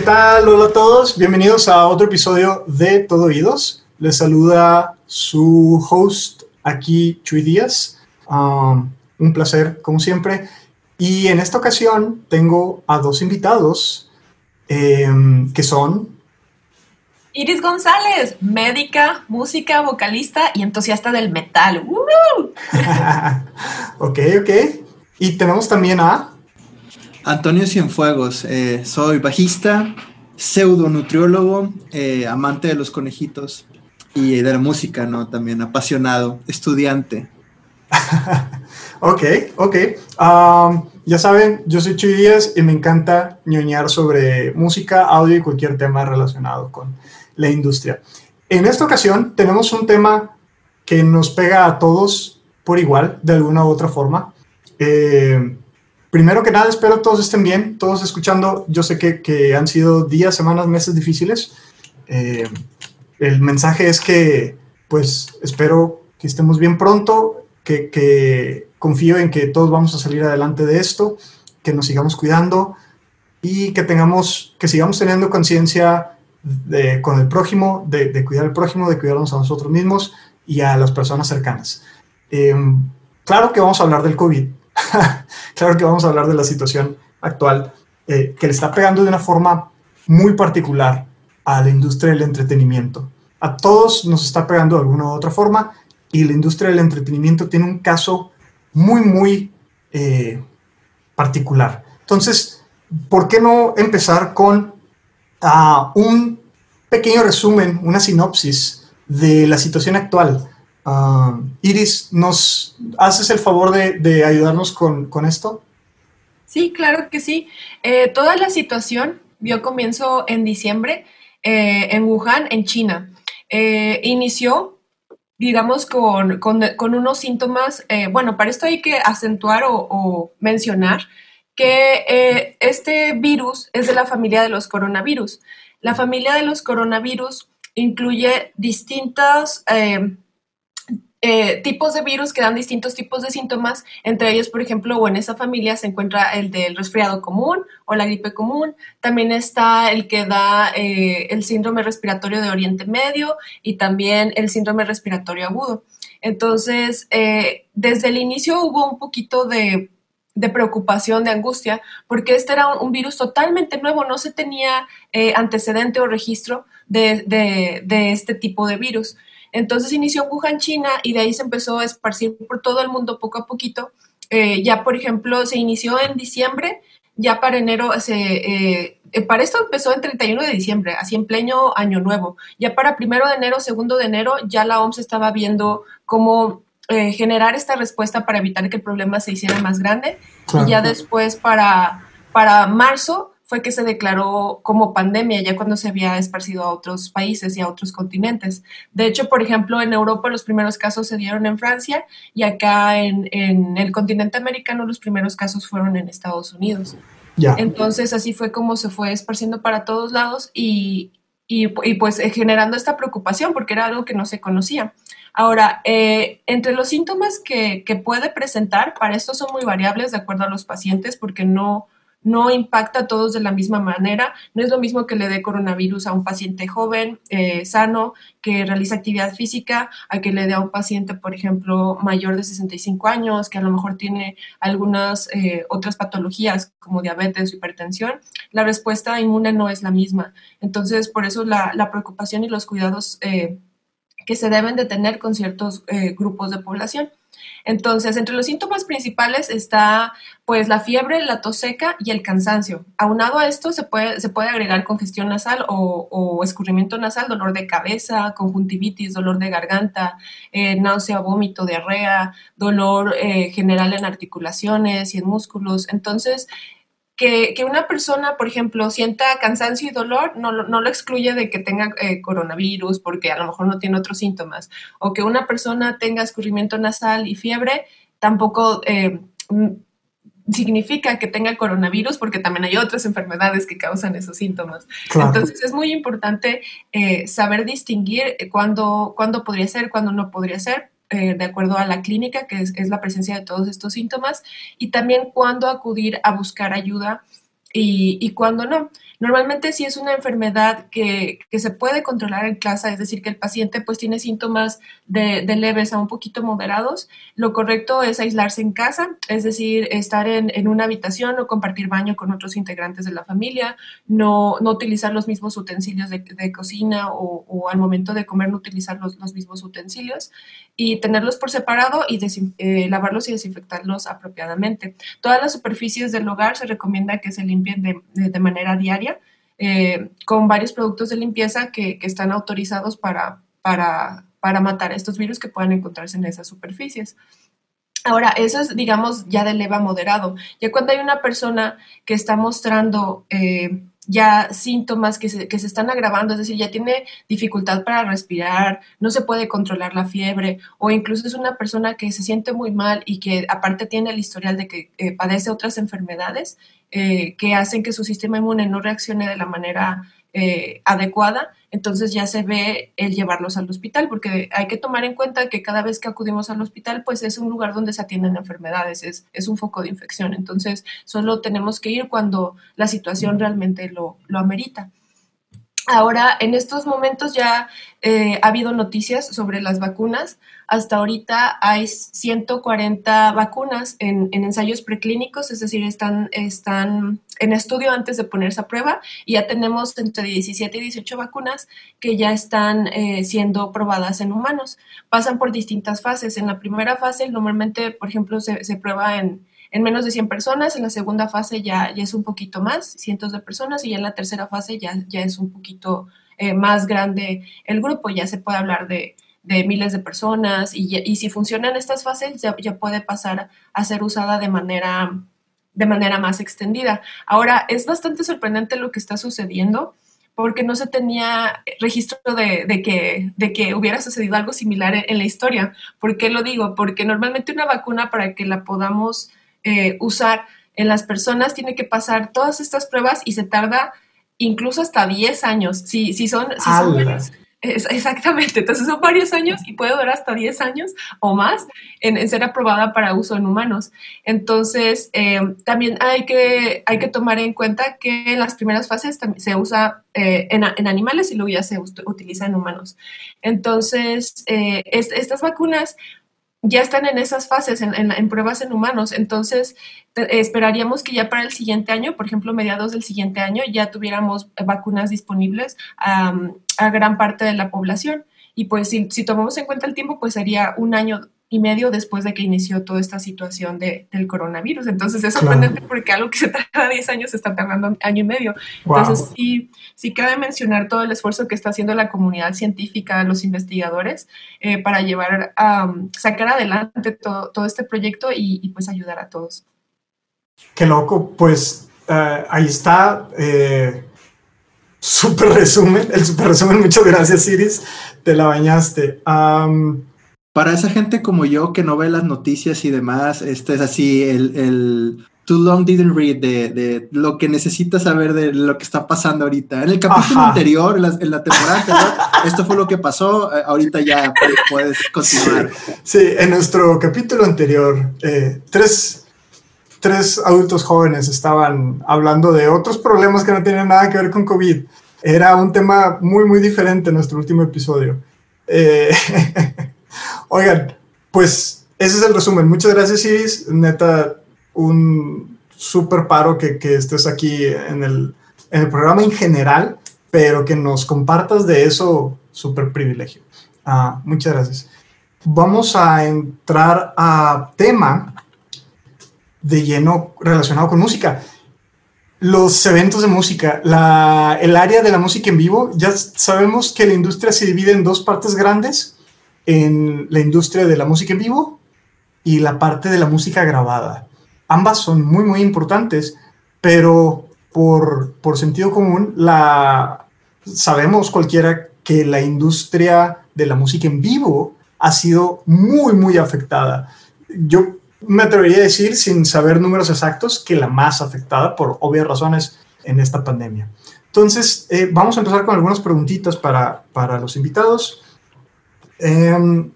¿Qué tal? Hola a todos, bienvenidos a otro episodio de Todo Oídos. Les saluda su host aquí, Chuy Díaz. Um, un placer, como siempre. Y en esta ocasión tengo a dos invitados em, que son... Iris González, médica, música, vocalista y entusiasta del metal. ok, ok. Y tenemos también a... Antonio Cienfuegos, eh, soy bajista, pseudo nutriólogo, eh, amante de los conejitos y de la música, ¿no? También apasionado, estudiante. ok, ok. ya saben, yo soy Chuy Díaz y me encanta ñoñar sobre música, audio y cualquier tema relacionado con la industria. En esta ocasión tenemos un tema que nos pega a todos por igual, de alguna u otra forma. Eh, primero que nada, espero todos estén bien, todos escuchando. Yo sé que, han sido días, semanas, meses difíciles. Eh, el mensaje es que, pues, espero que estemos bien pronto, que, confío en que todos vamos a salir adelante de esto, que nos sigamos cuidando y que tengamos, que sigamos teniendo conciencia con el prójimo, de, cuidar al prójimo, de cuidarnos a nosotros mismos y a las personas cercanas. Eh, claro que vamos a hablar del COVID, claro que vamos a hablar de la situación actual eh, que le está pegando de una forma muy particular a la industria del entretenimiento. A todos nos está pegando de alguna u otra forma y la industria del entretenimiento tiene un caso muy, muy eh, particular. Entonces, ¿por qué no empezar con uh, un pequeño resumen, una sinopsis de la situación actual? Uh, Iris, ¿nos haces el favor de, ayudarnos con, esto? Sí, claro que sí. Eh, toda la situación vio comienzo en diciembre eh, en Wuhan, en China. Eh, inició, digamos, con, unos síntomas, bueno, para esto hay que acentuar o, mencionar que este virus es de la familia de los coronavirus. La familia de los coronavirus incluye distintas eh, tipos de virus que dan distintos tipos de síntomas, entre ellos, por ejemplo, o en esa familia se encuentra el del resfriado común o la gripe común, también está el que da eh, el síndrome respiratorio de Oriente Medio y también el síndrome respiratorio agudo. Entonces, eh, desde el inicio hubo un poquito de, preocupación, de angustia, porque este era un, virus totalmente nuevo, no se tenía antecedente o registro de este tipo de virus. Entonces inició en Wuhan, China, y de ahí se empezó a esparcir por todo el mundo poco a poquito. Eh, ya, por ejemplo, se inició en diciembre, ya para enero se... Eh, eh, para esto empezó el 31 de diciembre, así en pleno año nuevo. Ya para primero de enero, segundo de enero, ya la OMS estaba viendo cómo generar esta respuesta para evitar que el problema se hiciera más grande. Y ya después, para, para marzo, fue que se declaró como pandemia, ya cuando se había esparcido a otros países y a otros continentes. De hecho, por ejemplo, en Europa los primeros casos se dieron en Francia y acá en, el continente americano los primeros casos fueron en Estados Unidos. Entonces, así fue como se fue esparciendo para todos lados y, pues eh, generando esta preocupación porque era algo que no se conocía. Ahora, eh, entre los síntomas que, que puede presentar, para esto son muy variables de acuerdo a los pacientes porque no no impacta a todos de la misma manera. No es lo mismo que le dé coronavirus a un paciente joven, eh, sano, que realiza actividad física, a que le dé a un paciente, por ejemplo, mayor de 65 años, que a lo mejor tiene algunas eh, otras patologías como diabetes o hipertensión. La respuesta inmune no es la misma. Entonces, por eso la, preocupación y los cuidados eh, que se deben de tener con ciertos grupos de población. Entonces, entre los síntomas principales está pues la fiebre, la tos seca y el cansancio. Aunado a esto se puede, se puede agregar congestión nasal o, escurrimiento nasal, dolor de cabeza, conjuntivitis, dolor de garganta, eh, náusea, vómito, diarrea, dolor eh, general en articulaciones y en músculos. Entonces, que, una persona, por ejemplo, sienta cansancio y dolor, no, lo excluye de que tenga eh, coronavirus porque a lo mejor no tiene otros síntomas. O que una persona tenga escurrimiento nasal y fiebre, tampoco eh, significa que tenga coronavirus porque también hay otras enfermedades que causan esos síntomas. Entonces es muy importante eh, saber distinguir cuándo, cuándo podría ser, cuándo no podría ser eh, de acuerdo a la clínica, que es, la presencia de todos estos síntomas, y también cuándo acudir a buscar ayuda y, y cuándo no. Normalmente si es una enfermedad que, que, se puede controlar en casa, es decir, que el paciente pues tiene síntomas de, de, leves a un poquito moderados, lo correcto es aislarse en casa, es decir, estar en, en una habitación o compartir baño con otros integrantes de la familia, no, no utilizar los mismos utensilios de, de cocina o, o, al momento de comer no utilizar los, los mismos utensilios y tenerlos por separado y eh, lavarlos y desinfectarlos apropiadamente. Todas las superficies del hogar se recomienda que se de, manera diaria eh, con varios productos de limpieza que, que están autorizados para, para, para, matar estos virus que puedan encontrarse en esas superficies. Ahora, eso es, digamos, ya de leva moderado. Ya cuando hay una persona que está mostrando eh, ya síntomas que se, que se, están agravando, es decir, ya tiene dificultad para respirar, no se puede controlar la fiebre, o incluso es una persona que se siente muy mal y que aparte tiene el historial de que eh, padece otras enfermedades, eh, que hacen que su sistema inmune no reaccione de la manera eh, adecuada, entonces ya se ve el llevarlos al hospital, porque hay que tomar en cuenta que cada vez que acudimos al hospital, pues es un lugar donde se atienden enfermedades, es, es un foco de infección, entonces solo tenemos que ir cuando la situación realmente lo, lo amerita. Ahora, en estos momentos ya eh, ha habido noticias sobre las vacunas. Hasta ahorita hay 140 vacunas en, en, ensayos preclínicos, es decir, están, están en estudio antes de ponerse a prueba y ya tenemos entre 17 y 18 vacunas que ya están eh, siendo probadas en humanos. Pasan por distintas fases. En la primera fase, normalmente, por ejemplo, se, se prueba en, en menos de 100 personas, en la segunda fase ya, ya es un poquito más, cientos de personas, y en la tercera fase ya, ya es un poquito eh, más grande el grupo, ya se puede hablar de, de miles de personas, y, y, si funcionan estas fases, ya, ya puede pasar a ser usada de manera, de manera más extendida. Ahora, es bastante sorprendente lo que está sucediendo porque no se tenía registro de, de, que, de que hubiera sucedido algo similar en, en, la historia. ¿Por qué lo digo? Porque normalmente una vacuna para que la podamos eh, usar en las personas tiene que pasar todas estas pruebas y se tarda incluso hasta 10 años. Si, si son, si son varios, es, exactamente, entonces son varios años y puede durar hasta 10 años o más en, en ser aprobada para uso en humanos. Entonces, eh, también hay que, hay que tomar en cuenta que en las primeras fases se usa eh, en, en, animales y luego ya se utiliza en humanos. Entonces, eh, es, estas vacunas ya están en esas fases, en, en, en pruebas en humanos. Entonces, te, esperaríamos que ya para el siguiente año, por ejemplo, mediados del siguiente año, ya tuviéramos vacunas disponibles a gran parte de la población. Y pues si, si, tomamos en cuenta el tiempo, pues sería un año y medio después de que inició toda esta situación de, del coronavirus. Entonces es sorprendente claro. porque algo que se tarda 10 años se está tardando año y medio. Wow. Entonces sí, sí cabe mencionar todo el esfuerzo que está haciendo la comunidad científica, los investigadores, eh, para llevar a um, sacar adelante todo, todo este proyecto y, y, pues ayudar a todos. Qué loco, pues uh, ahí está. Eh, super resumen, el super resumen, muchas gracias Iris, te la bañaste. Um, para esa gente como yo que no ve las noticias y demás, este es así el, el too long didn't read de, de, lo que necesitas saber de lo que está pasando ahorita. En el capítulo Ajá. anterior, en la, en la temporada anterior, esto fue lo que pasó, ahorita ya puedes continuar. Sí, sí en nuestro capítulo anterior, eh, tres, tres adultos jóvenes estaban hablando de otros problemas que no tenían nada que ver con COVID. Era un tema muy, muy diferente en nuestro último episodio. Eh, Oigan, pues ese es el resumen. Muchas gracias, Iris. Neta, un súper paro que, que, estés aquí en el, en el programa en general, pero que nos compartas de eso, súper privilegio. Uh, muchas gracias. Vamos a entrar a tema de lleno relacionado con música. Los eventos de música, la, el área de la música en vivo, ya sabemos que la industria se divide en dos partes grandes en la industria de la música en vivo y la parte de la música grabada. Ambas son muy, muy importantes, pero por, por sentido común, la, sabemos cualquiera que la industria de la música en vivo ha sido muy, muy afectada. Yo me atrevería a decir, sin saber números exactos, que la más afectada por obvias razones en esta pandemia. Entonces, eh, vamos a empezar con algunas preguntitas para, para los invitados. Eh,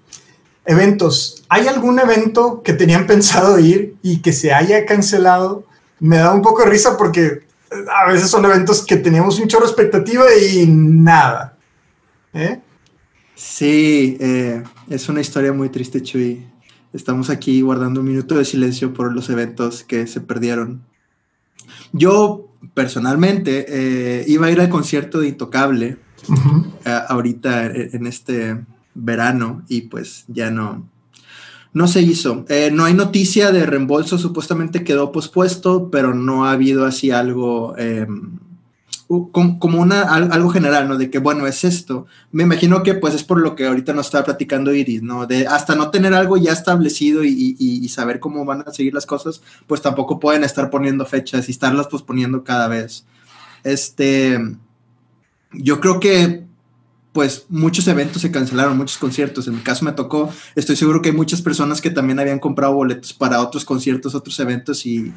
eventos. ¿Hay algún evento que tenían pensado ir y que se haya cancelado? Me da un poco de risa porque a veces son eventos que teníamos un chorro de expectativa y nada. ¿eh? Sí, eh, es una historia muy triste, Chuy. Estamos aquí guardando un minuto de silencio por los eventos que se perdieron. Yo, personalmente, eh, iba a ir al concierto de Intocable ahorita en este verano y pues ya no, no se hizo. Eh, no hay noticia de reembolso, supuestamente quedó pospuesto, pero no ha habido así algo em, como, una, algo general, ¿no? De que, bueno, es esto. Me imagino que pues es por lo que ahorita nos estaba platicando Iris, ¿no? De hasta no tener algo ya establecido y, saber cómo van a seguir las cosas, pues tampoco pueden estar poniendo fechas y estarlas posponiendo cada vez. Este, yo creo que pues muchos eventos se cancelaron, muchos conciertos. En mi caso me tocó, estoy seguro que hay muchas personas que también habían comprado boletos para otros conciertos, otros eventos y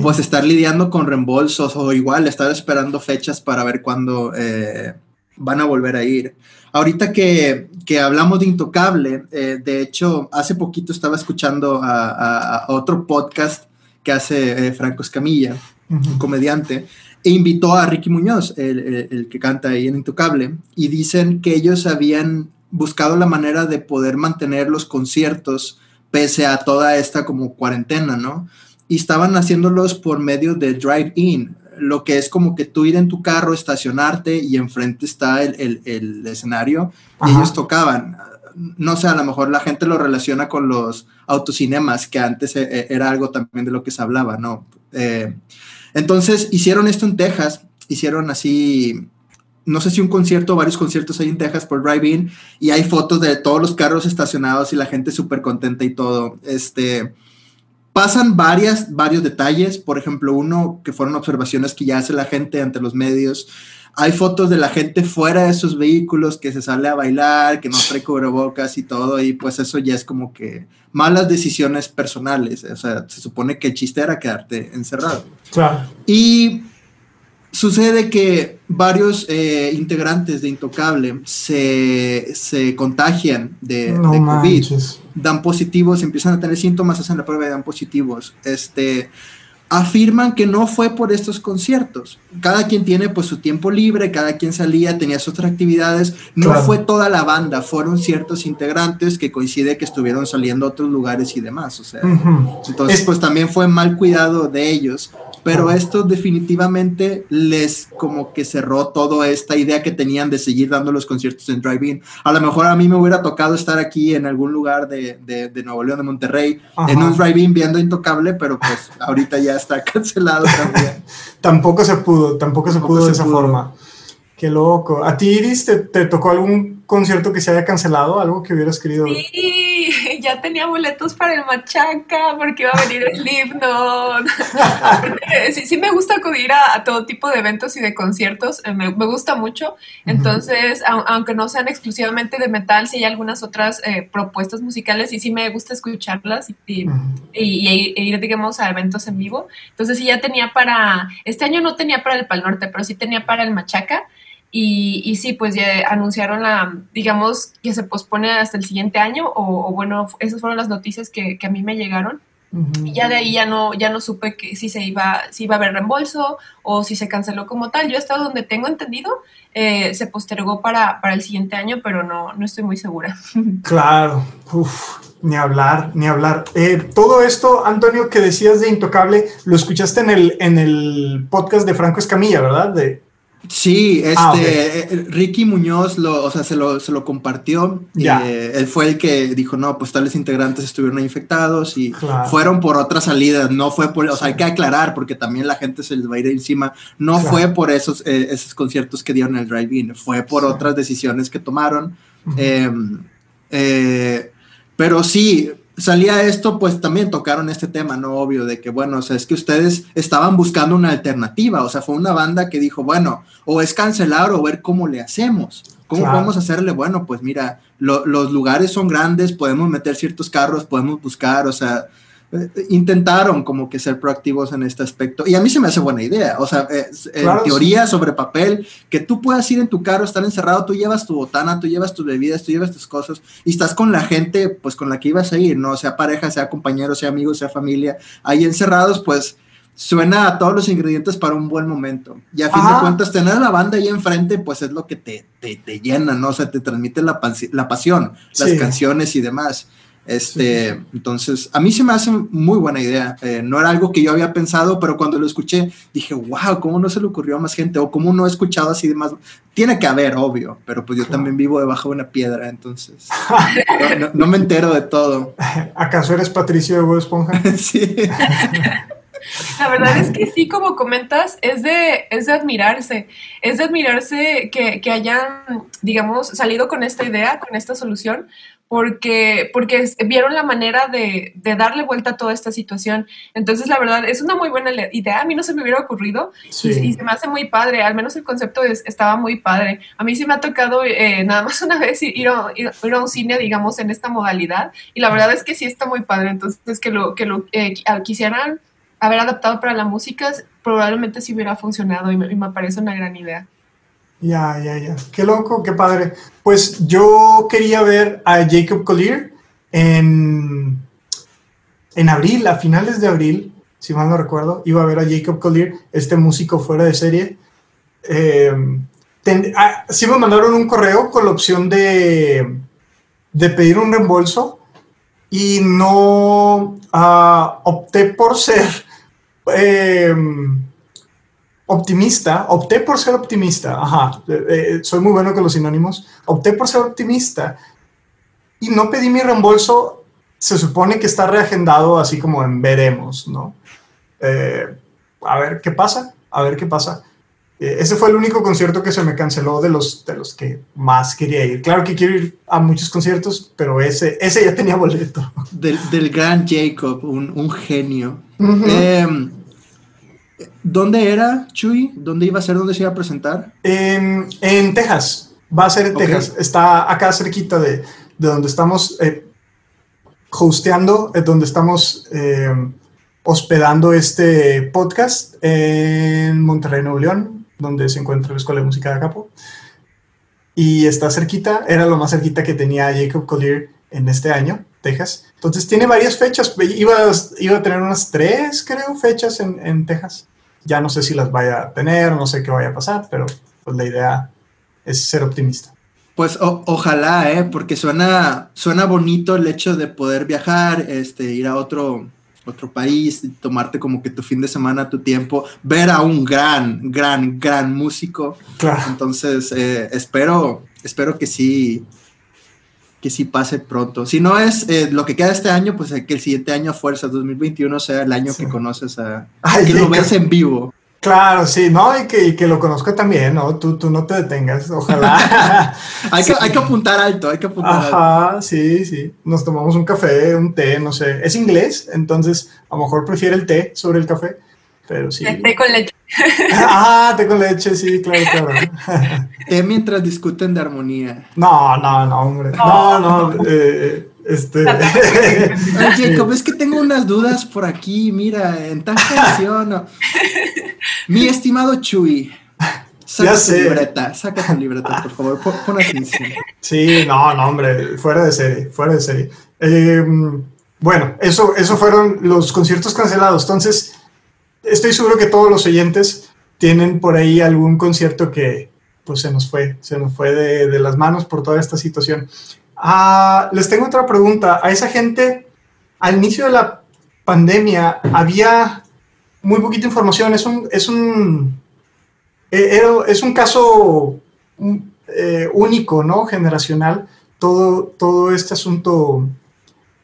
pues estar lidiando con reembolsos o igual estar esperando fechas para ver cuándo eh, van a volver a ir. Ahorita que, hablamos de Intocable, eh, de hecho, hace poquito estaba escuchando a, otro podcast que hace eh, Franco Escamilla, un comediante, e invitó a Ricky Muñoz, el, que canta ahí en Intocable, y dicen que ellos habían buscado la manera de poder mantener los conciertos pese a toda esta como cuarentena, ¿no? Y estaban haciéndolos por medio de drive-in, lo que es como que tú ir en tu carro, estacionarte y enfrente está el, escenario y ellos tocaban. No sé, a lo mejor la gente lo relaciona con los autocinemas, que antes e, e, era algo también de lo que se hablaba, ¿no? Eh, entonces hicieron esto en Texas, hicieron así, no sé si un concierto varios conciertos ahí en Texas por Drive-In y hay fotos de todos los carros estacionados y la gente súper contenta y todo. Este, pasan varias, varios detalles, por ejemplo, uno que fueron observaciones que ya hace la gente ante los medios hay fotos de la gente fuera de esos vehículos que se sale a bailar, que no trae cubrebocas y todo, y pues eso ya es como que malas decisiones personales. O sea, se supone que el chiste era quedarte encerrado. Claro. Y sucede que varios eh, integrantes de Intocable se, se contagian de, de COVID, dan positivos, empiezan a tener síntomas, hacen la prueba y dan positivos. Este afirman que no fue por estos conciertos. Cada quien tiene pues su tiempo libre, cada quien salía, tenía sus otras actividades. No fue toda la banda, fueron ciertos integrantes que coincide que estuvieron saliendo a otros lugares y demás. O sea, entonces pues también fue mal cuidado de ellos pero esto definitivamente les como que cerró toda esta idea que tenían de seguir dando los conciertos en drive-in. A lo mejor a mí me hubiera tocado estar aquí en algún lugar de, de, Nuevo León, de Monterrey, en un drive-in viendo Intocable, pero pues ahorita ya está cancelado también. tampoco se pudo, tampoco se pudo de esa forma. Qué loco. ¿A ti, Iris, te, te, tocó algún concierto que se haya cancelado? ¿Algo que hubieras querido ver? Sí, ya tenía boletos para el Machaca porque iba a venir el Slipknot. sí, sí me gusta acudir a, todo tipo de eventos y de conciertos, eh, me, me gusta mucho. Entonces, aunque no sean exclusivamente de metal, sí hay algunas otras eh, propuestas musicales y sí me gusta escucharlas y, y, ir, digamos, a eventos en vivo. Entonces, sí ya tenía para, este año no tenía para el Pal Norte, pero sí tenía para el Machaca. Y, sí, pues ya anunciaron la, digamos, que se pospone hasta el siguiente año, o, bueno, esas fueron las noticias que, a mí me llegaron. Y ya de ahí ya no, ya no supe que si se iba, si iba a haber reembolso o si se canceló como tal. Yo hasta donde tengo entendido, eh, se postergó para, para el siguiente año, pero no, no estoy muy segura. Claro, Uf, ni hablar, ni hablar. Eh, todo esto, Antonio, que decías de Intocable, lo escuchaste en el, en el podcast de Franco Escamilla, ¿verdad? De, Sí, ah, este, eh, Ricky Muñoz lo, o sea, se lo, se lo compartió. Eh, él fue el que dijo, no, pues tales integrantes estuvieron infectados y fueron por otras salidas, no fue por, o sea, hay que aclarar porque también la gente se les va a ir encima, no fue por esos, eh, esos conciertos que dieron el drive-in, fue por otras decisiones que tomaron. Em, pero sí, salía esto, pues también tocaron este tema, ¿no? Obvio, de que, bueno, o sea, es que ustedes estaban buscando una alternativa, o sea, fue una banda que dijo, bueno, o es cancelar o ver cómo le hacemos. ¿Cómo podemos hacerle? Bueno, pues mira, los lugares son grandes, podemos meter ciertos carros, podemos buscar, o sea, intentaron como que ser proactivos en este aspecto. Y a mí se me hace buena idea. O sea, eh, en teoría, sobre papel, que tú puedas ir en tu carro, estar encerrado, tú llevas tu botana, tú llevas tus bebidas, tú llevas tus cosas y estás con la gente, pues con la que ibas a ir, ¿no? Sea pareja, sea compañero, sea amigo, sea familia, ahí encerrados, pues suena a todos los ingredientes para un buen momento. Y a fin de cuentas, tener a la banda ahí enfrente, pues es lo que te, te, llena, ¿no? O sea, te transmite la, la pasión, las canciones y demás. Este, entonces, a mí se me hace muy buena idea. Eh, no era algo que yo había pensado, pero cuando lo escuché dije, wow, ¿cómo no se le ocurrió a más gente? O cómo no he escuchado así de más. Tiene que haber, obvio, pero pues yo también vivo debajo de una piedra, entonces no, me entero de todo. ¿Acaso eres Patricio de Bob Esponja? sí. La verdad es que sí, como comentas, es de, es de admirarse, es de admirarse que, que hayan, digamos, salido con esta idea, con esta solución, porque, porque vieron la manera de, de, darle vuelta a toda esta situación. Entonces, la verdad, es una muy buena idea. A mí no se me hubiera ocurrido y, se me hace muy padre. Al menos el concepto estaba muy padre. A mí sí me ha tocado eh, nada más una vez ir a, ir a, un cine, digamos, en esta modalidad. Y la verdad es que sí está muy padre. Entonces, que lo, que lo eh, quisieran haber adaptado para la música, probablemente sí hubiera funcionado y me, parece una gran idea. Ya, ya, ya. Qué loco, qué padre. Pues yo quería ver a Jacob Collier en, en abril, a finales de abril, si mal no recuerdo, iba a ver a Jacob Collier, este músico fuera de serie. Eh, ah, sí me mandaron un correo con la opción de, de pedir un reembolso y no uh, opté por ser eh, optimista, opté por ser optimista, ajá, eh, eh, soy muy bueno con los sinónimos, opté por ser optimista y no pedí mi reembolso, se supone que está reagendado así como en veremos, ¿no? a ver qué pasa, a ver qué pasa. ese fue el único concierto que se me canceló de los, de los que más quería ir. Claro que quiero ir a muchos conciertos, pero ese, ese ya tenía boleto. Del, gran Jacob, un, genio. ¿Dónde era, Chuy? ¿Dónde iba a ser? ¿Dónde se iba a presentar? En, Texas. Va a ser en Texas. Está acá cerquita de, donde estamos eh, hosteando, eh, donde estamos eh, hospedando este podcast en Monterrey, Nuevo León, donde se encuentra la Escuela de Música de Acapo. Y está cerquita, era lo más cerquita que tenía Jacob Collier en este año, Texas. Entonces tiene varias fechas, iba, iba a tener unas tres, creo, fechas en, en Texas. Ya no sé si las vaya a tener, no sé qué vaya a pasar, pero pues la idea es ser optimista. Pues ojalá, ¿eh? porque suena, suena bonito el hecho de poder viajar, este, ir a otro, otro país, tomarte como que tu fin de semana, tu tiempo, ver a un gran, gran, gran músico. Claro. Entonces, eh, espero, espero que sí, que sí pase pronto. Si no es eh, lo que queda este año, pues que el siguiente año a fuerza, 2021, sea el año que conoces a... que lo ves en vivo. Claro, sí, ¿no? Y que, que lo conozca también, ¿no? Tú, tú no te detengas, ojalá. hay, que, hay que apuntar alto, hay que apuntar Ajá, sí, sí. Nos tomamos un café, un té, no sé. Es inglés, entonces a lo mejor prefiere el té sobre el café, pero sí. Té con leche. ah, té con leche, sí, claro, claro. té mientras discuten de armonía. No, no, no, hombre. No, no, eh, este. Oye, como es que tengo unas dudas por aquí, mira, en tal canción. Mi estimado Chuy. Saca tu libreta, saca tu libreta, por favor, pon, atención. Sí, no, no, hombre, fuera de serie, fuera de serie. Em, bueno, eso, eso fueron los conciertos cancelados. Entonces, estoy seguro que todos los oyentes tienen por ahí algún concierto que pues se nos fue, se nos fue de, las manos por toda esta situación. Ah, les tengo otra pregunta. A esa gente, al inicio de la pandemia, había muy poquita información. Es un, es un, eh, es un caso eh, único, ¿no? Generacional, todo, todo este asunto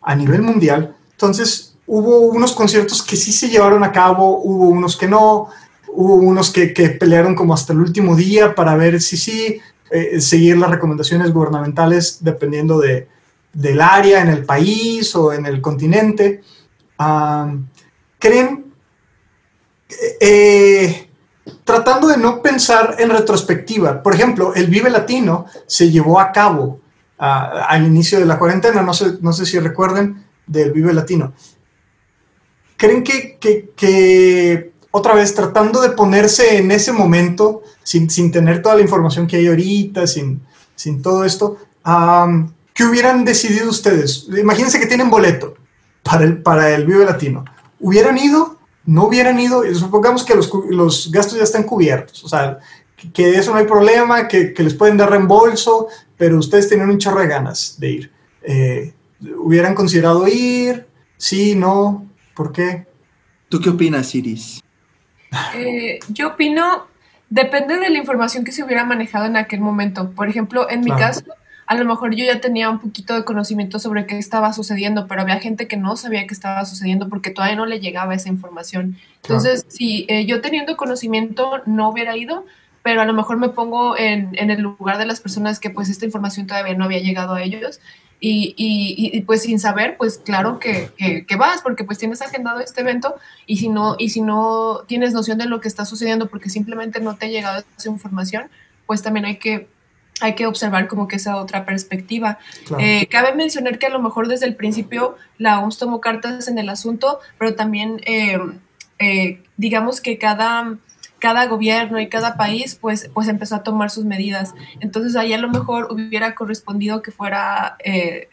a nivel mundial. Entonces, hubo unos conciertos que sí se llevaron a cabo, hubo unos que no, hubo unos que, pelearon como hasta el último día para ver si sí, eh, seguir las recomendaciones gubernamentales dependiendo de, del área, en el país o en el continente. ¿Creen, eh, tratando de no pensar en retrospectiva, por ejemplo, el Vive Latino se llevó a cabo ah, al inicio de la cuarentena, no sé, no sé si recuerden del Vive Latino. ¿Creen que, otra vez, tratando de ponerse en ese momento, sin, tener toda la información que hay ahorita, sin, sin todo esto, ¿qué hubieran decidido ustedes? Imagínense que tienen boleto para el, para el Vive Latino. ¿Hubieran ido no hubieran ido, supongamos que los, los gastos ya están cubiertos, o sea, que, eso no hay problema, que, que, les pueden dar reembolso, pero ustedes tienen un chorro de ganas de ir. Eh, ¿Hubieran considerado ir? Sí, no, ¿por qué? ¿Tú qué opinas, Iris? Eh, yo opino, depende de la información que se hubiera manejado en aquel momento. Por ejemplo, en mi caso, a lo mejor yo ya tenía un poquito de conocimiento sobre qué estaba sucediendo, pero había gente que no sabía qué estaba sucediendo porque todavía no le llegaba esa información. Entonces, si eh, yo teniendo conocimiento no hubiera ido, pero a lo mejor me pongo en, en, el lugar de las personas que pues esta información todavía no había llegado a ellos y, y, pues sin saber, pues claro que, que, vas, porque pues tienes agendado este evento y si, no, y si no tienes noción de lo que está sucediendo porque simplemente no te ha llegado esa información, pues también hay que hay que observar como que esa otra perspectiva. Eh, cabe mencionar que a lo mejor desde el principio la OMS tomó cartas en el asunto, pero también eh, eh, digamos que cada, cada gobierno y cada país pues, pues empezó a tomar sus medidas. Entonces ahí a lo mejor hubiera correspondido que fuera,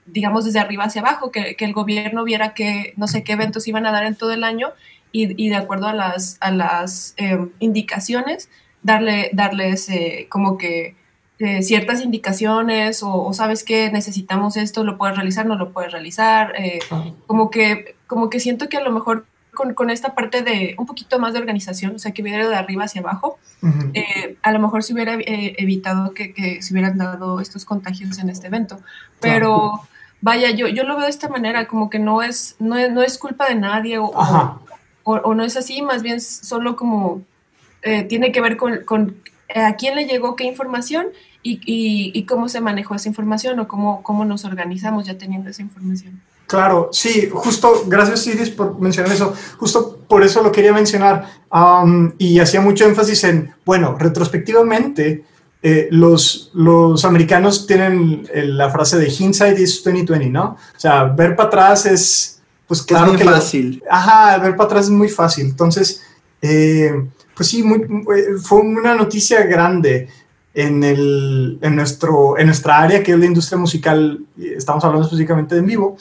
digamos, desde arriba hacia abajo, que, que, el gobierno viera que no sé qué eventos iban a dar en todo el año y, y de acuerdo a las, a las indicaciones, darle, darles como que eh, ciertas indicaciones o, sabes que necesitamos esto, lo puedes realizar, no lo puedes realizar, eh, como, que, como que siento que a lo mejor con, con, esta parte de un poquito más de organización, o sea, que hubiera de arriba hacia abajo, eh, a lo mejor se hubiera evitado que, que, se hubieran dado estos contagios en este evento. Pero vaya, yo, yo lo veo de esta manera, como que no es, no es, no es culpa de nadie o, o, o, no es así, más bien solo como tiene que ver con, con a quién le llegó qué información y, cómo se manejó esa información o cómo, cómo nos organizamos ya teniendo esa información. Claro, sí, justo, gracias Iris por mencionar eso, justo por eso lo quería mencionar um, y hacía mucho énfasis en, bueno, retrospectivamente, eh, los, los americanos tienen la frase de hindsight is 2020, ¿no? O sea, ver para atrás es, pues claro es muy fácil. ajá, ver para atrás es muy fácil, entonces, eh, pues sí, muy, fue una noticia grande en, el, en, nuestro, en nuestra área, que es la industria musical, estamos hablando específicamente de en vivo,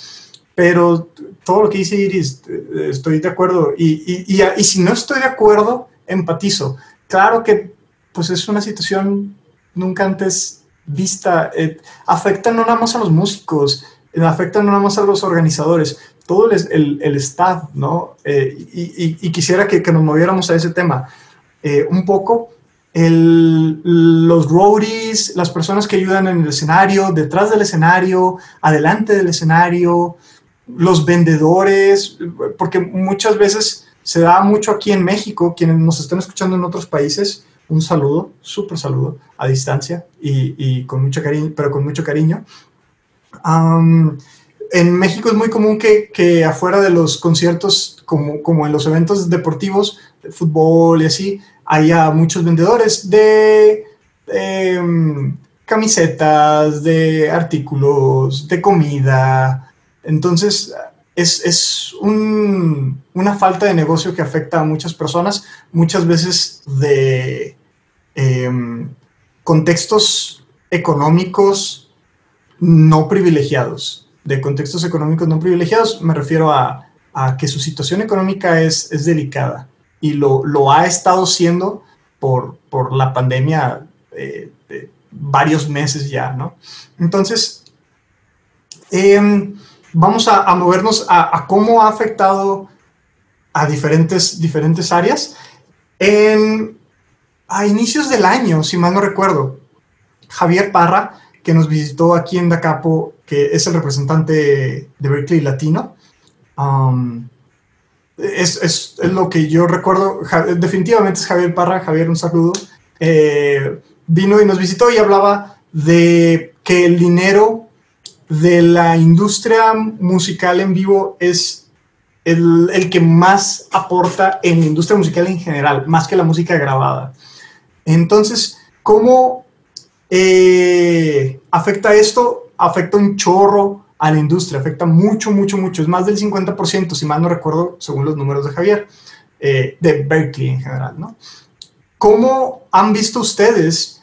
pero todo lo que dice Iris, eh, estoy de acuerdo. Y, y, y, si no estoy de acuerdo, empatizo. Claro que pues es una situación nunca antes vista. Eh, afecta no nada más a los músicos, eh, afecta no nada más a los organizadores, todo el, el, staff, ¿no? y, y, quisiera que, que, nos moviéramos a ese tema un poco el, los roadies, las personas que ayudan en el escenario, detrás del escenario, adelante del escenario, los vendedores, porque muchas veces se da mucho aquí en México, quienes nos están escuchando en otros países, un saludo, súper saludo, a distancia y, y, con mucho cariño, pero con mucho cariño. en México es muy común que, que, afuera de los conciertos, como, como en los eventos deportivos, de fútbol y así, haya muchos vendedores de em, camisetas, de artículos, de comida. Entonces, es, una falta de negocio que afecta a muchas personas, muchas veces de em, contextos económicos no privilegiados. De contextos económicos no privilegiados me refiero a, que su situación económica es, es delicada y lo, lo ha estado siendo por, por la pandemia eh, de varios meses ya, ¿no? Entonces, em, vamos a, movernos a, a, cómo ha afectado a diferentes, diferentes áreas. En, a inicios del año, si mal no recuerdo, Javier Parra, que nos visitó aquí en Dacapo, que es el representante de Berkeley Latino, um, es, es, es, lo que yo recuerdo. definitivamente es Javier Parra. Javier, un saludo. Eh, vino y nos visitó y hablaba de que el dinero de la industria musical en vivo es el, que más aporta en la industria musical en general, más que la música grabada. Entonces, ¿cómo eh, afecta esto? Afecta un chorro a la industria, afecta mucho, mucho, mucho. Es más del 50%, si mal no recuerdo, según los números de Javier, eh, de Berkeley en general, ¿no? ¿Cómo han visto ustedes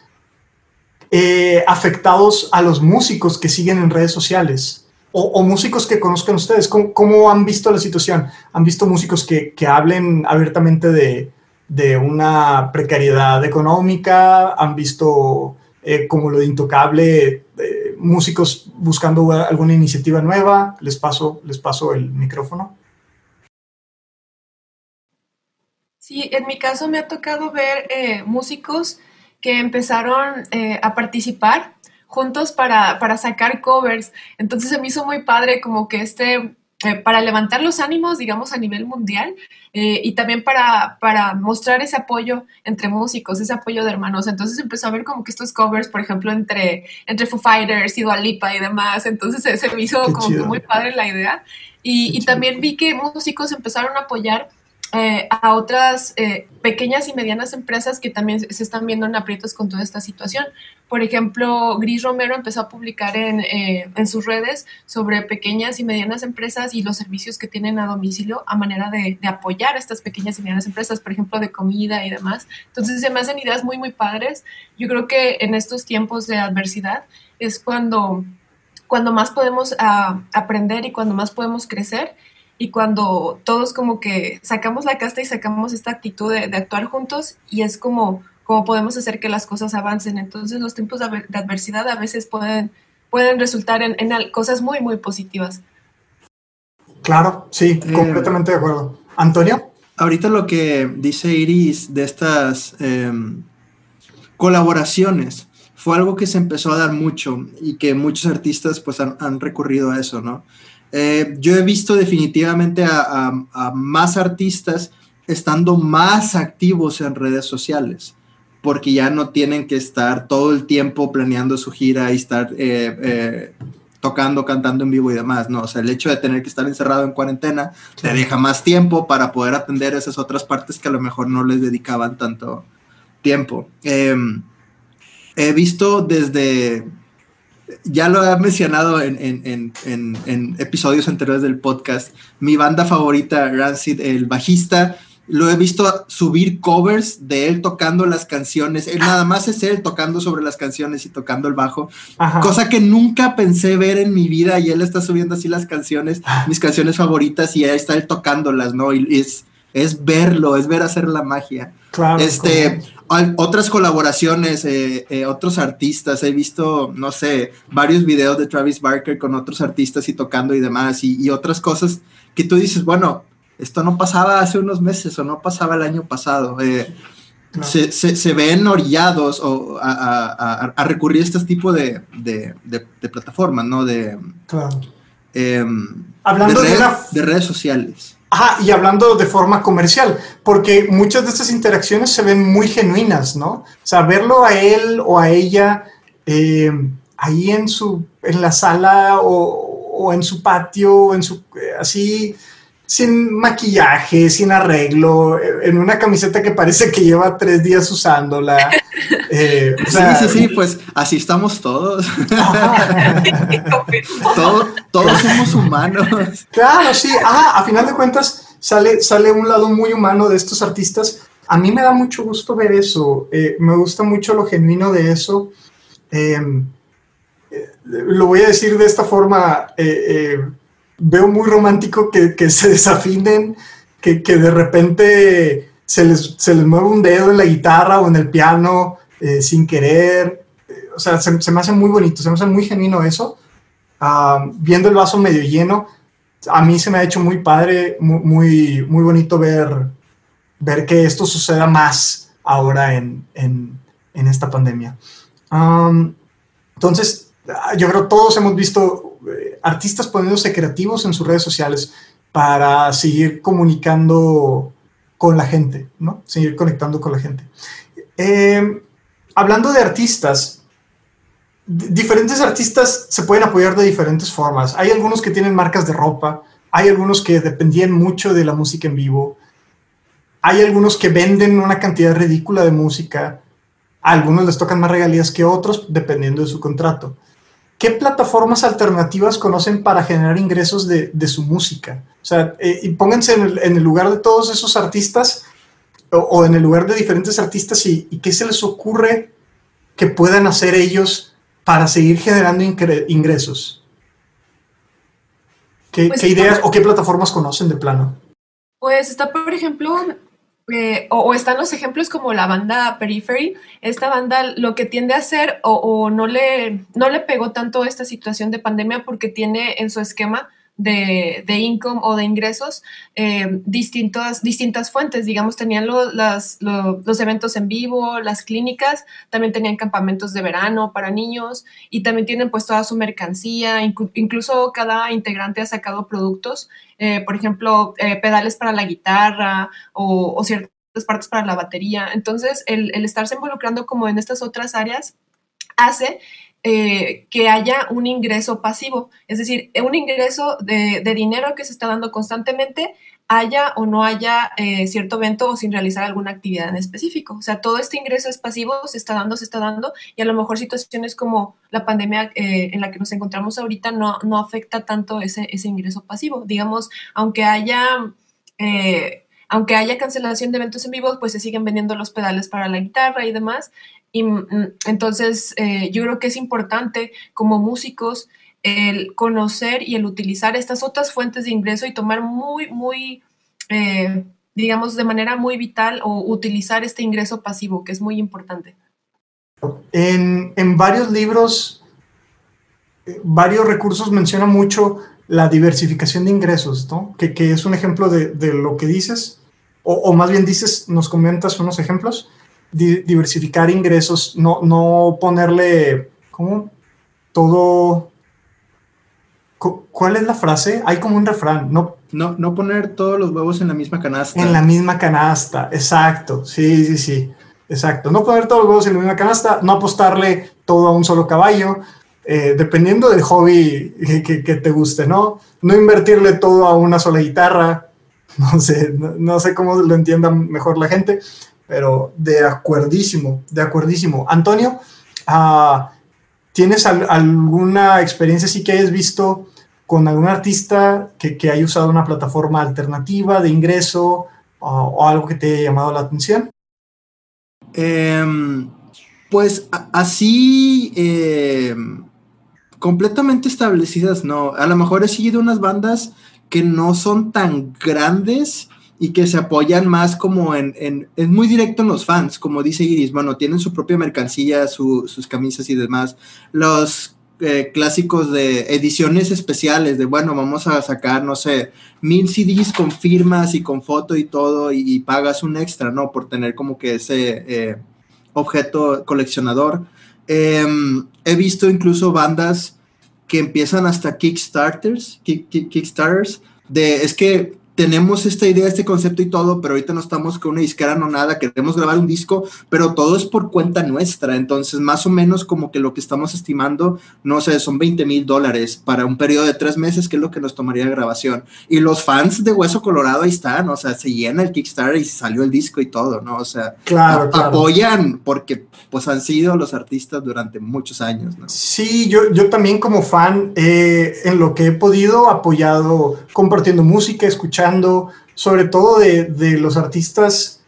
eh, afectados a los músicos que siguen en redes sociales? o, músicos que conozcan ustedes, ¿cómo, han visto la situación? ¿Han visto músicos que, hablen abiertamente de, una precariedad económica? ¿Han visto eh, como lo de intocable eh, músicos buscando alguna iniciativa nueva? Les paso, les paso el micrófono. Sí, en mi caso me ha tocado ver músicos que empezaron a participar juntos para, para sacar covers. Entonces se me hizo muy padre como que este, eh, para levantar los ánimos, digamos, a nivel mundial eh, y también para, para mostrar ese apoyo entre músicos, ese apoyo de hermanos. Entonces empezó a ver como que estos covers, por ejemplo, entre, entre Foo Fighters y Dua Lipa y demás. Entonces se, me hizo como que muy padre la idea. Y, y también vi que músicos empezaron a apoyar eh, a otras eh, pequeñas y medianas empresas que también se están viendo en aprietos con toda esta situación. Por ejemplo, Gris Romero empezó a publicar en, eh, en, sus redes sobre pequeñas y medianas empresas y los servicios que tienen a domicilio a manera de, de, apoyar a estas pequeñas y medianas empresas, por ejemplo, de comida y demás. Entonces se me hacen ideas muy, muy padres. Yo creo que en estos tiempos de adversidad es cuando, cuando más podemos ah, aprender y cuando más podemos crecer y cuando todos como que sacamos la casta y sacamos esta actitud de, actuar juntos y es como, como podemos hacer que las cosas avancen. Entonces los tiempos de, adversidad a veces pueden, pueden resultar en, cosas muy, muy positivas. Claro, sí, eh, completamente de acuerdo. Antonio. Ahorita lo que dice Iris de estas em, colaboraciones fue algo que se empezó a dar mucho y que muchos artistas pues han, han recurrido a eso, ¿no? Eh, yo he visto definitivamente a, más artistas estando más activos en redes sociales, porque ya no tienen que estar todo el tiempo planeando su gira y estar eh, eh, tocando, cantando en vivo y demás, ¿no? O sea, el hecho de tener que estar encerrado en cuarentena te deja más tiempo para poder atender esas otras partes que a lo mejor no les dedicaban tanto tiempo. Em, he visto desde ya lo he mencionado en, episodios anteriores del podcast. Mi banda favorita, Rancid, el bajista, lo he visto subir covers de él tocando las canciones. Él nada más es él tocando sobre las canciones y tocando el bajo. Cosa que nunca pensé ver en mi vida. Y él está subiendo así las canciones, mis canciones favoritas, y ahí está él tocándolas, ¿no? Y es, es verlo, es ver hacer la magia. Claro, este, otras colaboraciones, eh, eh, otros artistas, he visto, no sé, varios videos de Travis Barker con otros artistas y tocando y demás, y, otras cosas que tú dices, bueno, esto no pasaba hace unos meses o no pasaba el año pasado. Eh, se, ven orillados o a, recurrir a este tipo de, plataformas, ¿no? De, em, Hablando de redes sociales. Ajá, y hablando de forma comercial, porque muchas de estas interacciones se ven muy genuinas, ¿no? O sea, verlo a él o a ella eh, ahí en, su, en la sala o, en su patio, en su, eh, así, sin maquillaje, sin arreglo, eh, en una camiseta que parece que lleva tres días usándola. Sí, sí, sí, pues así estamos todos. todos somos humanos. Claro, sí. Ah, a final de cuentas sale, sale un lado muy humano de estos artistas. A mí me da mucho gusto ver eso. Eh, me gusta mucho lo genuino de eso. Em, eh, lo voy a decir de esta forma. Eh, veo muy romántico que, se desafinen, que, de repente se les, se les mueve un dedo en la guitarra o en el piano sin querer. O sea, se, me hace muy bonito, se me hace muy genuino eso. Ah, viendo el vaso medio lleno, a mí se me ha hecho muy padre, muy, muy, bonito ver, ver que esto suceda más ahora en, en, en esta pandemia. entonces, yo creo que todos hemos visto eh, artistas poniéndose creativos en sus redes sociales para seguir comunicando con la gente, ¿no? Seguir conectando con la gente. Eh, hablando de artistas, diferentes artistas se pueden apoyar de diferentes formas. Hay algunos que tienen marcas de ropa, hay algunos que dependían mucho de la música en vivo, hay algunos que venden una cantidad ridícula de música, a algunos les tocan más regalías que otros dependiendo de su contrato. ¿Qué plataformas alternativas conocen para generar ingresos de, su música? O sea, eh, y pónganse en el, lugar de todos esos artistas o, en el lugar de diferentes artistas y, y qué se les ocurre que puedan hacer ellos para seguir generando ingresos? ¿Qué, pues ideas o qué plataformas conocen de plano? Pues está, por ejemplo, eh, o, están los ejemplos como la banda Periphery. Esta banda lo que tiende a hacer o, no, le, no le pegó tanto esta situación de pandemia porque tiene en su esquema de, de income o de ingresos eh, distintas, distintas fuentes. Digamos, tenían las, los eventos en vivo, las clínicas, también tenían campamentos de verano para niños y también tienen pues toda su mercancía. incluso cada integrante ha sacado productos, eh, por ejemplo, eh, pedales para la guitarra o, o, ciertas partes para la batería. Entonces, el, el estarse involucrando como en estas otras áreas hace eh, que haya un ingreso pasivo, es decir, un ingreso de, dinero que se está dando constantemente, haya o no haya eh, cierto evento o sin realizar alguna actividad en específico. O sea, todo este ingreso es pasivo, se está dando, se está dando, y a lo mejor situaciones como la pandemia eh, en la que nos encontramos ahorita no, no afecta tanto ese, ese ingreso pasivo. Digamos, aunque haya aunque haya cancelación de eventos en vivo, pues se siguen vendiendo los pedales para la guitarra y demás. Y mm, entonces eh, yo creo que es importante como músicos el conocer y el utilizar estas otras fuentes de ingreso y tomar muy, muy, eh, digamos, de manera muy vital o utilizar este ingreso pasivo, que es muy importante. En, en varios libros, varios recursos mencionan mucho la diversificación de ingresos, ¿no? que, que es un ejemplo de, de, lo que dices o, más bien dices, nos comentas unos ejemplos, diversificar ingresos, no, no ponerle, ¿cómo? Todo... ¿Cuál es la frase? Hay como un refrán, no, no, no poner todos los huevos en la misma canasta. En la misma canasta, exacto, sí, sí, sí, exacto. No poner todos los huevos en la misma canasta, no apostarle todo a un solo caballo, eh, dependiendo del hobby que, que, te guste, ¿no? No invertirle todo a una sola guitarra, No sé, no, sé cómo lo entienda mejor la gente, pero de acuerdísimo, de acuerdísimo. Antonio, ah, ¿tienes alguna experiencia sí que hayas visto con algún artista que, haya usado una plataforma alternativa de ingreso o, algo que te haya llamado la atención? Em, pues así, em, completamente establecidas, no. A lo mejor he seguido unas bandas que no son tan grandes y que se apoyan más como en, en, es muy directo en los fans, como dice Iris, bueno, tienen su propia mercancía, sus camisas y demás. Los eh, clásicos de ediciones especiales, de bueno, vamos a sacar, no sé, mil CDs con firmas y con foto y todo, y, pagas un extra, ¿no? Por tener como que ese eh, objeto coleccionador. Em, he visto incluso bandas que empiezan hasta Kickstarters, Kickstarters, de es que tenemos esta idea, este concepto y todo, pero ahorita no estamos con una disquera, no nada, queremos grabar un disco, pero todo es por cuenta nuestra. Entonces, más o menos como que lo que estamos estimando, no sé, son 20 mil dólares para un periodo de tres meses, que es lo que nos tomaría grabación. Y los fans de Hueso Colorado ahí están, o sea, se llena el Kickstarter y salió el disco y todo, ¿no? O sea, claro, apoyan porque pues han sido los artistas durante muchos años, ¿no? Sí, yo, yo también como fan, eh, en lo que he podido, apoyado compartiendo música, escuchando sobre todo de, los artistas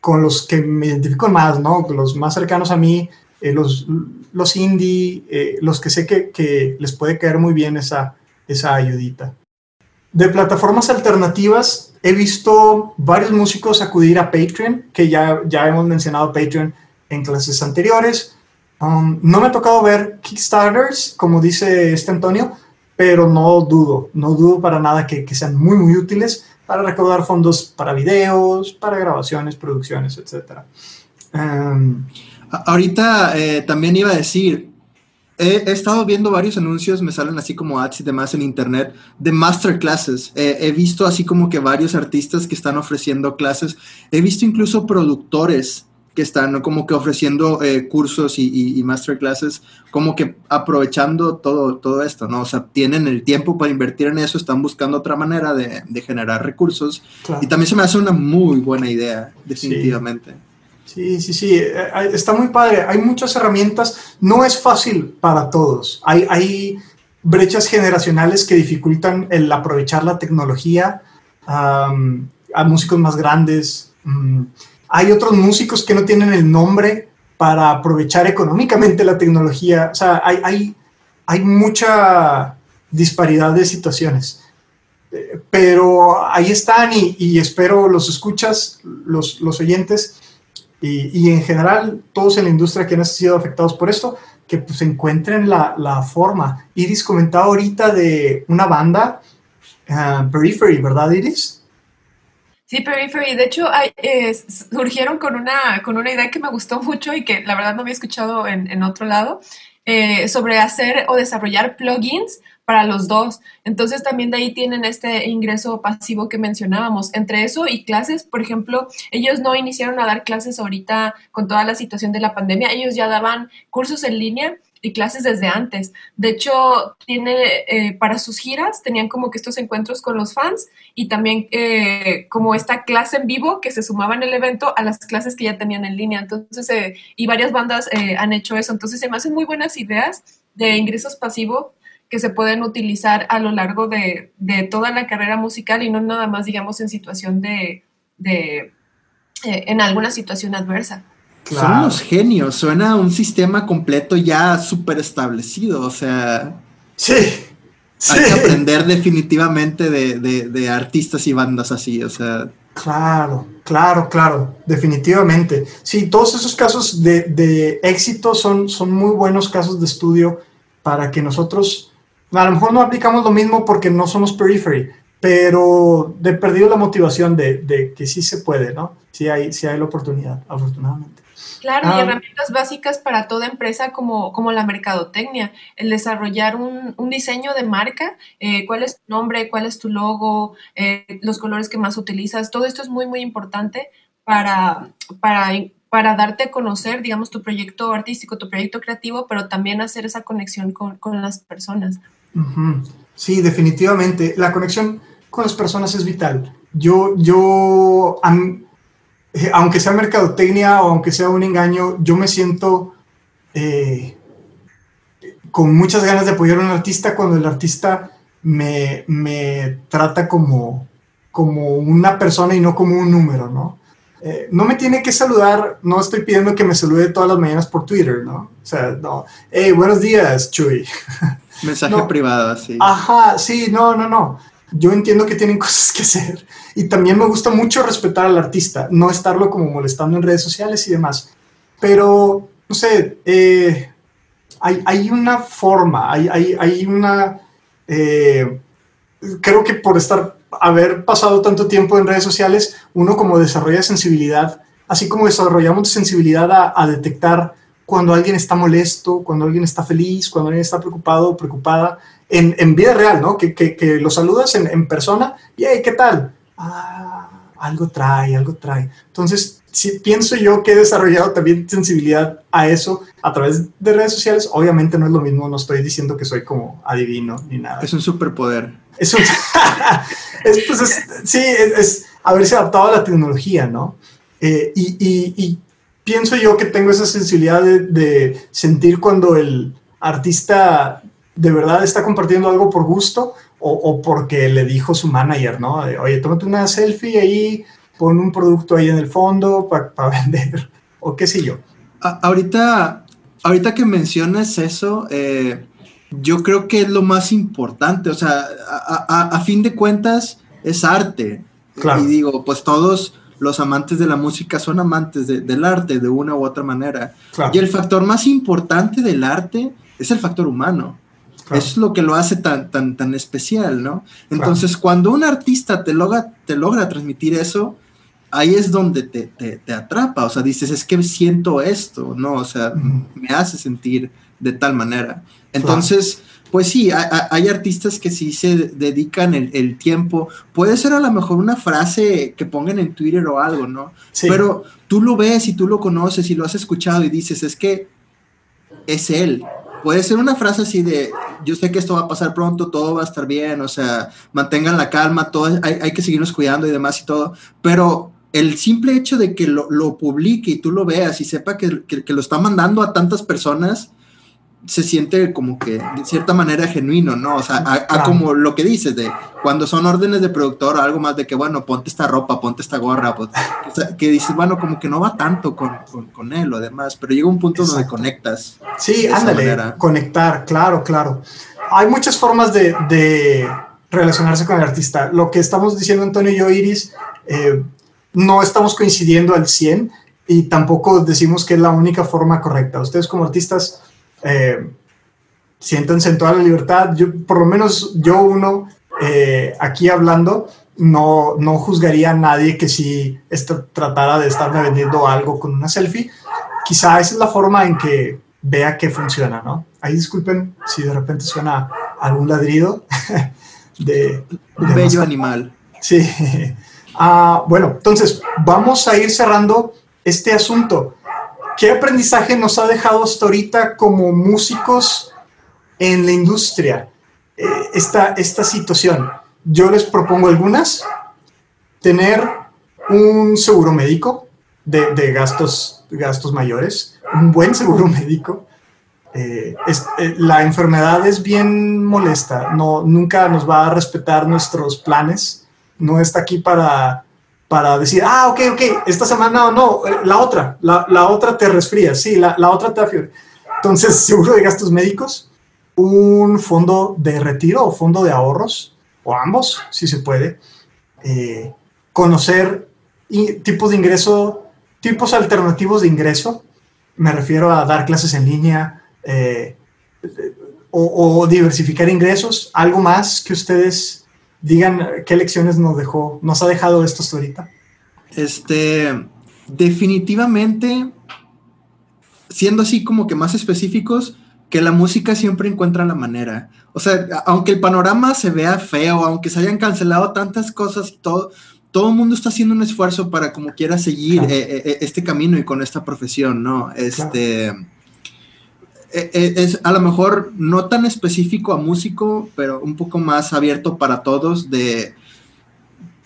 con los que me identifico más. Los más cercanos a mí, eh, los, los indie, eh, los que sé que, les puede caer muy bien esa, esa ayudita. De plataformas alternativas, he visto varios músicos acudir a Patreon, que ya, ya hemos mencionado Patreon en clases anteriores. Um, no me ha tocado ver Kickstarters, como dice este Antonio, pero no dudo, no dudo para nada que, sean muy, muy útiles para recaudar fondos para videos, para grabaciones, producciones, etc. Em, ahorita eh, también iba a decir, he, estado viendo varios anuncios, me salen así como ads y demás en internet de masterclasses. he visto así como que varios artistas que están ofreciendo clases. He visto incluso productores que están como que ofreciendo eh, cursos y, masterclasses, como que aprovechando todo, todo esto, ¿no? O sea, tienen el tiempo para invertir en eso, están buscando otra manera de, generar recursos. Y también se me hace una muy buena idea, definitivamente. Sí, sí, sí, eh, eh, está muy padre. Hay muchas herramientas. No es fácil para todos. Hay, hay brechas generacionales que dificultan el aprovechar la tecnología a músicos más grandes. Mm, hay otros músicos que no tienen el nombre para aprovechar económicamente la tecnología. O sea, hay, hay, hay mucha disparidad de situaciones. pero ahí están y, espero los escuchas, los, los oyentes y, en general todos en la industria que han sido afectados por esto, que pues encuentren la, la forma. Iris comentaba ahorita de una banda, uh, Periphery, ¿verdad Iris? Sí, Periphery. De hecho, eh, surgieron con una, con una idea que me gustó mucho y que la verdad no había escuchado en, en otro lado, eh, sobre hacer o desarrollar plugins para los dos. Entonces también de ahí tienen este ingreso pasivo que mencionábamos. Entre eso y clases, por ejemplo, ellos no iniciaron a dar clases ahorita con toda la situación de la pandemia, ellos ya daban cursos en línea y clases desde antes. De hecho, tiene eh, para sus giras tenían como que estos encuentros con los fans y también eh, como esta clase en vivo que se sumaba en el evento a las clases que ya tenían en línea. Entonces, eh, y varias bandas han hecho eso. Entonces, se me hacen muy buenas ideas de ingresos pasivos que se pueden utilizar a lo largo de, toda la carrera musical y no nada más, digamos, en situación de, de en alguna situación adversa. Son unos genios, suena un sistema completo ya súper establecido, o sea... Sí. Hay que aprender definitivamente de, artistas y bandas así, o sea... Claro, claro, claro, definitivamente. Sí, todos esos casos de, de éxito son, son muy buenos casos de estudio para que nosotros a lo mejor no aplicamos lo mismo porque no somos periphery, pero de perdido la motivación de, que sí se puede, ¿no? Sí hay, sí hay la oportunidad, afortunadamente. Claro, y ah. herramientas básicas para toda empresa como, como la mercadotecnia, el desarrollar un, diseño de marca, eh, cuál es tu nombre, cuál es tu logo, eh, los colores que más utilizas, todo esto es muy, muy importante para, para para darte a conocer, digamos, tu proyecto artístico, tu proyecto creativo, pero también hacer esa conexión con, con las personas. Sí, definitivamente. La conexión con las personas es vital. Yo, yo, eh, aunque sea mercadotecnia o aunque sea un engaño, yo me siento eh, con muchas ganas de apoyar a un artista cuando el artista me, me trata como, como una persona y no como un número, ¿no? Eh, no me tiene que saludar, no estoy pidiendo que me salude todas las mañanas por Twitter, ¿no? O sea, no, hey, buenos días, Chuy. Mensaje privado, sí. Ajá, sí, no, no, no. Yo entiendo que tienen cosas que hacer. Y también me gusta mucho respetar al artista, no estarlo como molestando en redes sociales y demás. Pero, no sé, eh, hay, una forma, hay, hay, una... Eh, creo que por estar, haber pasado tanto tiempo en redes sociales, uno como desarrolla sensibilidad, así como desarrollamos sensibilidad a, a detectar cuando alguien está molesto, cuando alguien está feliz, cuando alguien está preocupado o preocupada, en, en, vida real, ¿no? Que, que, que lo saludas en, en, persona y, hey, ¿qué tal? Ah, algo trae, algo trae. Entonces, si pienso yo que he desarrollado también sensibilidad a eso a través de redes sociales. Obviamente no es lo mismo, no estoy diciendo que soy como adivino ni nada. Es un superpoder. Es un... es, pues sí, es, haberse adaptado a la tecnología, ¿no? Eh, y, y, y pienso yo que tengo esa sensibilidad de, sentir cuando el artista de verdad está compartiendo algo por gusto o, porque le dijo su manager, ¿no? Oye, tómate una selfie ahí, pon un producto ahí en el fondo para vender, o qué sé yo. ahorita, ahorita que mencionas eso, eh, yo creo que es lo más importante, o sea, a, fin de cuentas es arte. Claro. Y digo, pues todos los amantes de la música son amantes del arte de una u otra manera. Y el factor más importante del arte es el factor humano. Es lo que lo hace tan, tan, tan especial, ¿no? Entonces, cuando un artista te logra, te logra transmitir eso, ahí es donde te, te, atrapa. O sea, dices, es que siento esto, ¿no? O sea, me hace sentir de tal manera. Entonces, pues sí, hay, artistas que sí se dedican el, tiempo. Puede ser a lo mejor una frase que pongan en Twitter o algo, ¿no? Pero tú lo ves y tú lo conoces y lo has escuchado y dices, es que es él. Puede ser una frase así de, yo sé que esto va a pasar pronto, todo va a estar bien, o sea, mantengan la calma, todo, hay, que seguirnos cuidando y demás y todo, pero el simple hecho de que lo, publique y tú lo veas y sepa que, que lo está mandando a tantas personas, se siente como que de cierta manera genuino, ¿no? O sea, a, como lo que dices de cuando son órdenes de productor o algo más de que, bueno, ponte esta ropa, ponte esta gorra, pues, que dices, bueno, como que no va tanto con, con, él o demás, pero llega un punto donde conectas. Sí, ándale, conectar, claro, claro. Hay muchas formas de, de relacionarse con el artista. Lo que estamos diciendo Antonio y yo, Iris, eh, no estamos coincidiendo al 100 y tampoco decimos que es la única forma correcta. Ustedes como artistas eh, siéntense en toda la libertad. Yo, por lo menos yo uno, eh, aquí hablando, no, no juzgaría a nadie que si tratara de estarme vendiendo algo con una selfie. Quizá esa es la forma en que vea que funciona, ¿no? Ahí disculpen si de repente suena algún ladrido de... Un bello animal. Sí. Ah, bueno, entonces vamos a ir cerrando este asunto. ¿Qué aprendizaje nos ha dejado hasta ahorita como músicos en la industria eh, esta, esta situación? Yo les propongo algunas. Tener un seguro médico de, de gastos, gastos mayores, un buen seguro médico. Eh, eh, la enfermedad es bien molesta, no, nunca nos va a respetar nuestros planes, no está aquí para, para decir, ah, ok, ok, esta semana o no, eh, la otra, la, la, otra te resfría, sí, la, la otra te da fiebre. Entonces, seguro de gastos médicos, un fondo de retiro o fondo de ahorros, o ambos, si se puede, conocer tipos de ingreso, tipos alternativos de ingreso, me refiero a dar clases en línea eh, o, diversificar ingresos. ¿Algo más que ustedes digan qué lecciones nos dejó, nos ha dejado esto hasta ahorita? Este, definitivamente, siendo así como que más específicos, que la música siempre encuentra la manera. O sea, aunque el panorama se vea feo, aunque se hayan cancelado tantas cosas y todo, todo el mundo está haciendo un esfuerzo para como quiera seguir eh, eh, eh, este camino y con esta profesión, ¿no? Este es a lo mejor no tan específico a músico, pero un poco más abierto para todos de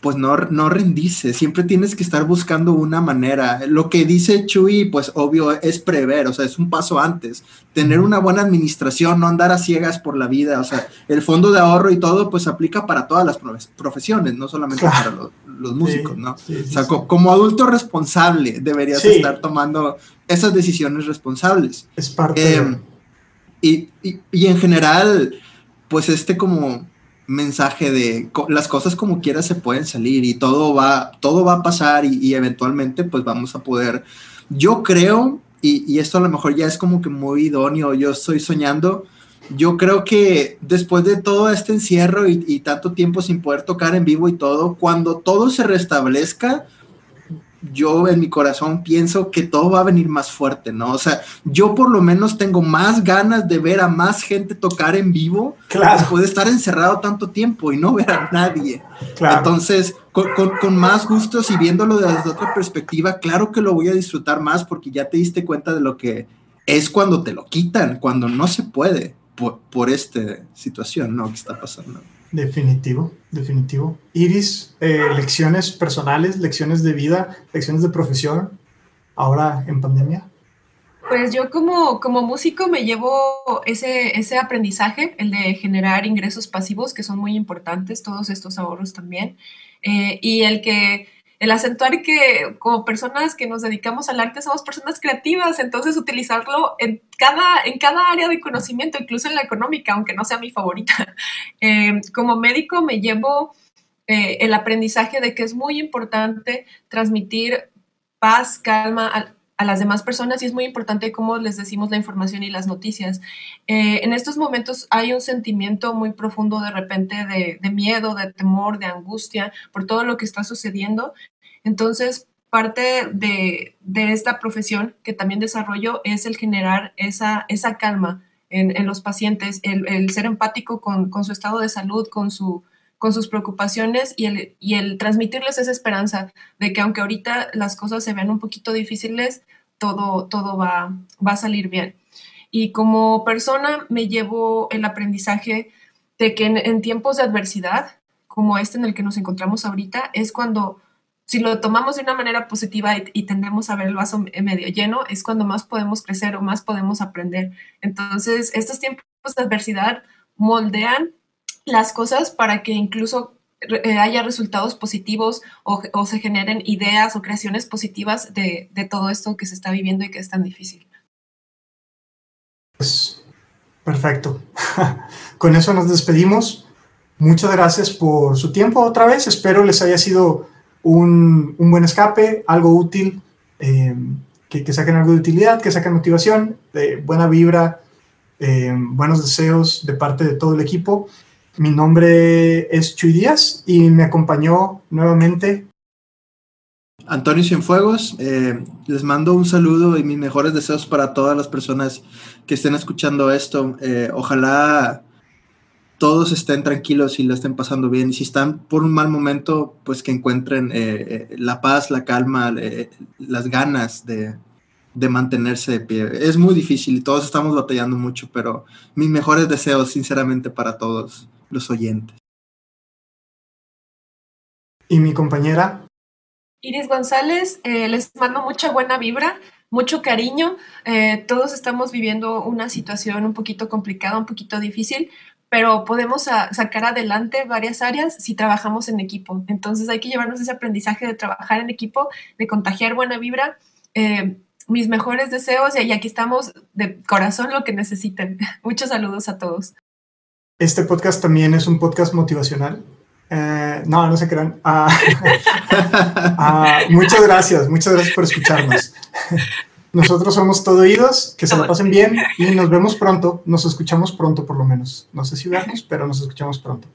pues no, no rendirse, siempre tienes que estar buscando una manera. Lo que dice Chuy, pues obvio, es prever, o sea, es un paso antes. Tener una buena administración, no andar a ciegas por la vida, o sea, el fondo de ahorro y todo, pues aplica para todas las profesiones, no solamente para los, músicos, ¿no? o sea, como adulto responsable deberías estar tomando esas decisiones responsables. Es parte. Em, y, y, y en general, pues este como mensaje de las cosas como quiera se pueden salir y todo va, todo va a pasar y, eventualmente pues vamos a poder. Yo creo, y, esto a lo mejor ya es como que muy idóneo, yo estoy soñando, yo creo que después de todo este encierro y, y tanto tiempo sin poder tocar en vivo y todo, cuando todo se restablezca, yo en mi corazón pienso que todo va a venir más fuerte, ¿no? O sea, yo por lo menos tengo más ganas de ver a más gente tocar en vivo claro. después de estar encerrado tanto tiempo y no ver a nadie. Entonces, con, más gustos y viéndolo desde otra perspectiva, claro que lo voy a disfrutar más porque ya te diste cuenta de lo que es cuando te lo quitan, cuando no se puede por, por esta situación, ¿no? Que está pasando. Definitivo, definitivo. Iris, eh, lecciones personales, lecciones de vida, lecciones de profesión, ahora en pandemia. Pues yo como, como músico me llevo ese, ese aprendizaje, el de generar ingresos pasivos, que son muy importantes, todos estos ahorros también, eh, y el que el acentuar que como personas que nos dedicamos al arte somos personas creativas, entonces utilizarlo en cada, en cada área de conocimiento, incluso en la económica, aunque no sea mi favorita. Eh, como médico me llevo eh, el aprendizaje de que es muy importante transmitir paz, calma a, las demás personas y es muy importante cómo les decimos la información y las noticias. Eh, en estos momentos hay un sentimiento muy profundo de repente de, de, miedo, de temor, de angustia por todo lo que está sucediendo entonces, parte de, esta profesión que también desarrollo es el generar esa, esa calma en, los pacientes, el, ser empático con, su estado de salud, con, su, con sus preocupaciones y el, y el transmitirles esa esperanza de que aunque ahorita las cosas se vean un poquito difíciles, todo, todo va, va a salir bien. Y como persona me llevo el aprendizaje de que en tiempos de adversidad, como este en el que nos encontramos ahorita, es cuando si lo tomamos de una manera positiva y, tendemos a ver el vaso medio lleno, es cuando más podemos crecer o más podemos aprender. Entonces, estos tiempos de adversidad moldean las cosas para que incluso eh, haya resultados positivos o, se generen ideas o creaciones positivas de, todo esto que se está viviendo y que es tan difícil. Pues, perfecto. Con eso nos despedimos. muchas gracias por su tiempo otra vez. Espero les haya sido un, buen escape, algo útil, eh, que, saquen algo de utilidad, que saquen motivación, buena vibra, eh, buenos deseos de parte de todo el equipo. Mi nombre es Chuy Díaz y me acompañó nuevamente Antonio Cienfuegos, eh, les mando un saludo y mis mejores deseos para todas las personas que estén escuchando esto. Eh, ojalá todos estén tranquilos y lo estén pasando bien. Y si están por un mal momento, pues que encuentren eh, la paz, la calma, las ganas de, de, mantenerse de pie. Es muy difícil y todos estamos batallando mucho, pero mis mejores deseos, sinceramente, para todos los oyentes. Y mi compañera Iris González, eh, les mando mucha buena vibra, mucho cariño. Eh, todos estamos viviendo una situación un poquito complicada, un poquito difícil, pero podemos sacar adelante varias áreas si trabajamos en equipo. Entonces hay que llevarnos ese aprendizaje de trabajar en equipo, de contagiar buena vibra. Eh, mis mejores deseos y aquí estamos de corazón lo que necesiten. Muchos saludos a todos. Este podcast también es un podcast motivacional. Eh, no, no se crean. Ah, ah, muchas gracias, muchas gracias por escucharnos. Nosotros somos todo oídos, que se lo pasen bien y nos vemos pronto. Nos escuchamos pronto, por lo menos. No sé si veamos, pero nos escuchamos pronto.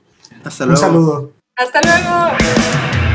Hasta luego. Un saludo. Hasta luego.